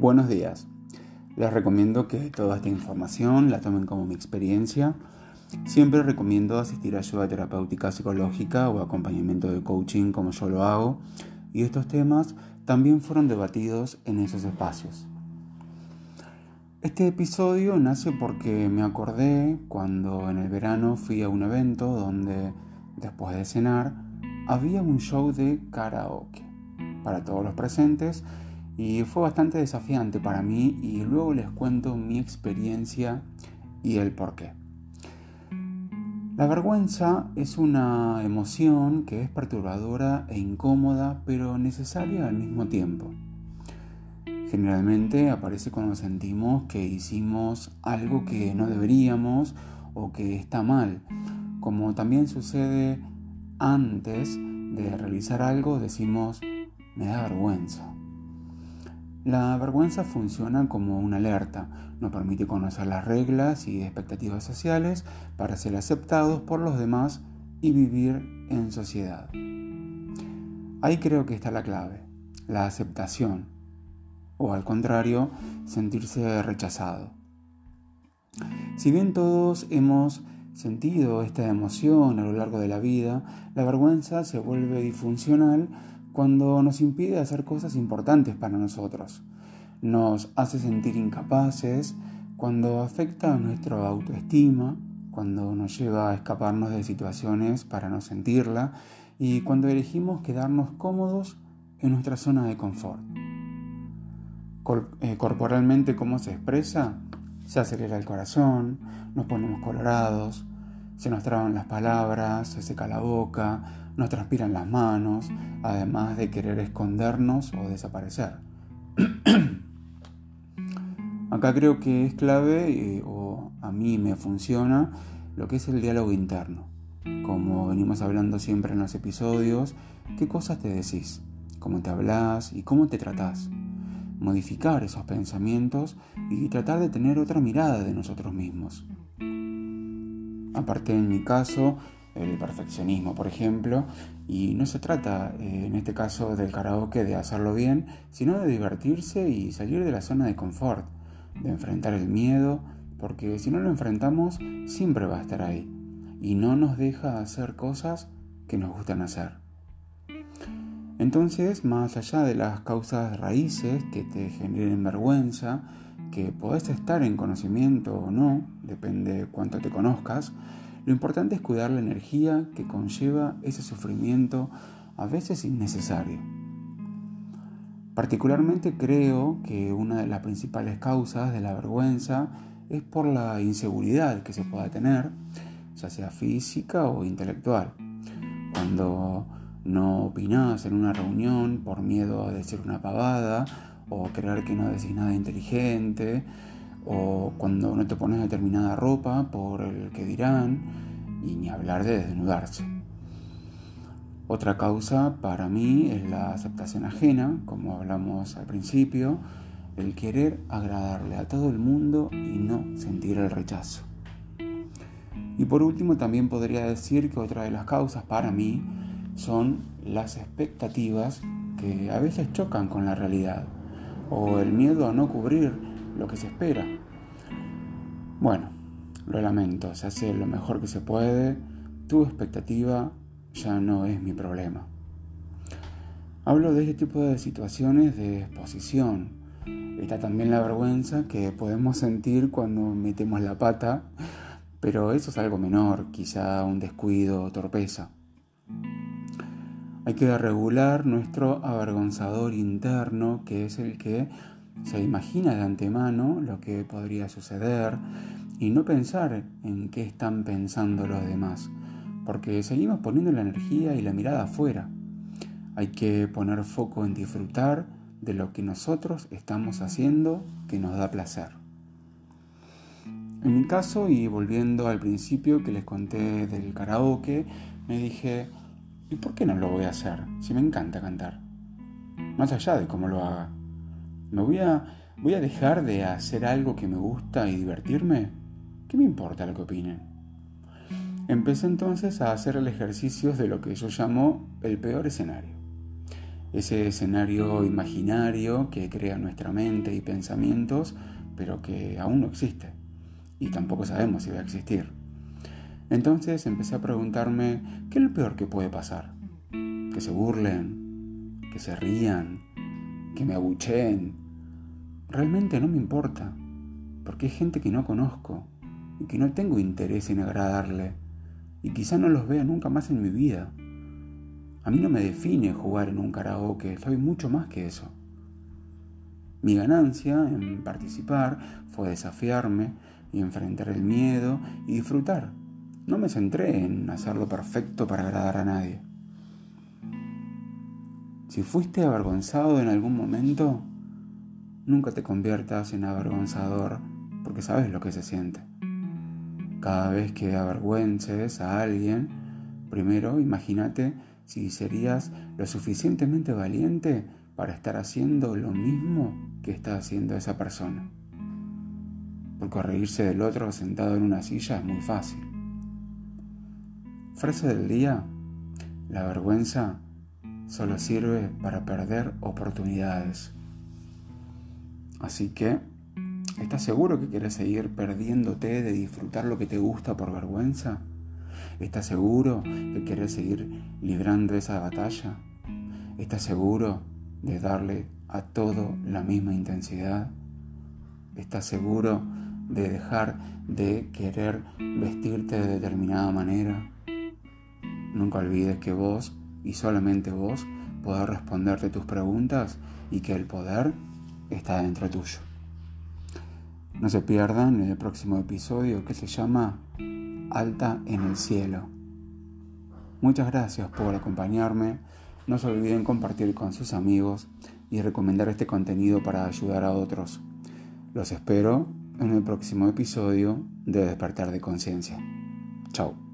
Buenos días. Les recomiendo que toda esta información la tomen como mi experiencia. Siempre recomiendo asistir a ayuda terapéutica psicológica o acompañamiento de coaching como yo lo hago. Y estos temas también fueron debatidos en esos espacios. Este episodio nace porque me acordé cuando en el verano fui a un evento donde, después de cenar, había un show de karaoke para todos los presentes y fue bastante desafiante para mí y luego les cuento mi experiencia y el por qué. La vergüenza es una emoción que es perturbadora e incómoda pero necesaria al mismo tiempo. Generalmente aparece cuando sentimos que hicimos algo que no deberíamos o que está mal, como también sucede antes de realizar algo decimos me da vergüenza. La vergüenza funciona como una alerta, nos permite conocer las reglas y expectativas sociales para ser aceptados por los demás y vivir en sociedad. Ahí creo que está la clave, la aceptación, o al contrario, sentirse rechazado. Si bien todos hemos sentido esta emoción a lo largo de la vida, la vergüenza se vuelve disfuncional cuando nos impide hacer cosas importantes para nosotros, nos hace sentir incapaces, cuando afecta a nuestra autoestima, cuando nos lleva a escaparnos de situaciones para no sentirla y cuando elegimos quedarnos cómodos en nuestra zona de confort. Eh, corporalmente, ¿cómo se expresa? Se acelera el corazón, nos ponemos colorados, se nos traban las palabras, se seca la boca, nos transpiran las manos, además de querer escondernos o desaparecer. Acá creo que es clave, eh, o a mí me funciona, lo que es el diálogo interno. Como venimos hablando siempre en los episodios, qué cosas te decís, cómo te hablas y cómo te tratás. Modificar esos pensamientos y tratar de tener otra mirada de nosotros mismos. Aparte en mi caso, el perfeccionismo, por ejemplo, y no se trata eh, en este caso del karaoke de hacerlo bien, sino de divertirse y salir de la zona de confort, de enfrentar el miedo, porque si no lo enfrentamos siempre va a estar ahí y no nos deja hacer cosas que nos gustan hacer. Entonces, más allá de las causas raíces que te generen vergüenza, que podés estar en conocimiento o no, depende cuánto te conozcas, lo importante es cuidar la energía que conlleva ese sufrimiento a veces innecesario. Particularmente creo que una de las principales causas de la vergüenza es por la inseguridad que se pueda tener, ya sea física o intelectual. Cuando no opinas en una reunión por miedo a decir una pavada o creer que no decís nada inteligente, o cuando no te pones determinada ropa por el que dirán, y ni hablar de desnudarse. Otra causa para mí es la aceptación ajena, como hablamos al principio, el querer agradarle a todo el mundo y no sentir el rechazo. Y por último también podría decir que otra de las causas para mí son las expectativas que a veces chocan con la realidad o el miedo a no cubrir lo que se espera. Bueno, lo lamento, se hace lo mejor que se puede, tu expectativa ya no es mi problema. Hablo de este tipo de situaciones de exposición. Está también la vergüenza que podemos sentir cuando metemos la pata, pero eso es algo menor, quizá un descuido o torpeza. Hay que regular nuestro avergonzador interno, que es el que se imagina de antemano lo que podría suceder y no pensar en qué están pensando los demás, porque seguimos poniendo la energía y la mirada afuera. Hay que poner foco en disfrutar de lo que nosotros estamos haciendo que nos da placer. En mi caso, y volviendo al principio que les conté del karaoke, me dije, ¿y por qué no lo voy a hacer si me encanta cantar? Más allá de cómo lo haga. ¿Me voy a, voy a dejar de hacer algo que me gusta y divertirme? ¿Qué me importa lo que opinen? Empecé entonces a hacer el ejercicio de lo que yo llamo el peor escenario. ese escenario imaginario que crea nuestra mente y pensamientos, pero que aún no existe y tampoco sabemos si va a existir. Entonces empecé a preguntarme, ¿qué es lo peor que puede pasar? Que se burlen, que se rían, que me abucheen. Realmente no me importa, porque hay gente que no conozco y que no tengo interés en agradarle y quizá no los vea nunca más en mi vida. A mí no me define jugar en un karaoke, soy mucho más que eso. Mi ganancia en participar fue desafiarme y enfrentar el miedo y disfrutar. No me centré en hacerlo perfecto para agradar a nadie. Si fuiste avergonzado en algún momento, nunca te conviertas en avergonzador porque sabes lo que se siente. Cada vez que avergüences a alguien, primero imagínate si serías lo suficientemente valiente para estar haciendo lo mismo que está haciendo esa persona. Porque reírse del otro sentado en una silla es muy fácil. Frase del día, la vergüenza solo sirve para perder oportunidades. Así que, ¿estás seguro que quieres seguir perdiéndote de disfrutar lo que te gusta por vergüenza? ¿Estás seguro de querer seguir librando esa batalla? ¿Estás seguro de darle a todo la misma intensidad? ¿Estás seguro de dejar de querer vestirte de determinada manera? Nunca olvides que vos y solamente vos podés responderte tus preguntas y que el poder está dentro tuyo. No se pierdan el próximo episodio que se llama alta en el cielo. Muchas gracias por acompañarme. No se olviden compartir con sus amigos y recomendar este contenido para ayudar a otros. Los espero en el próximo episodio de Despertar de Conciencia. Chao.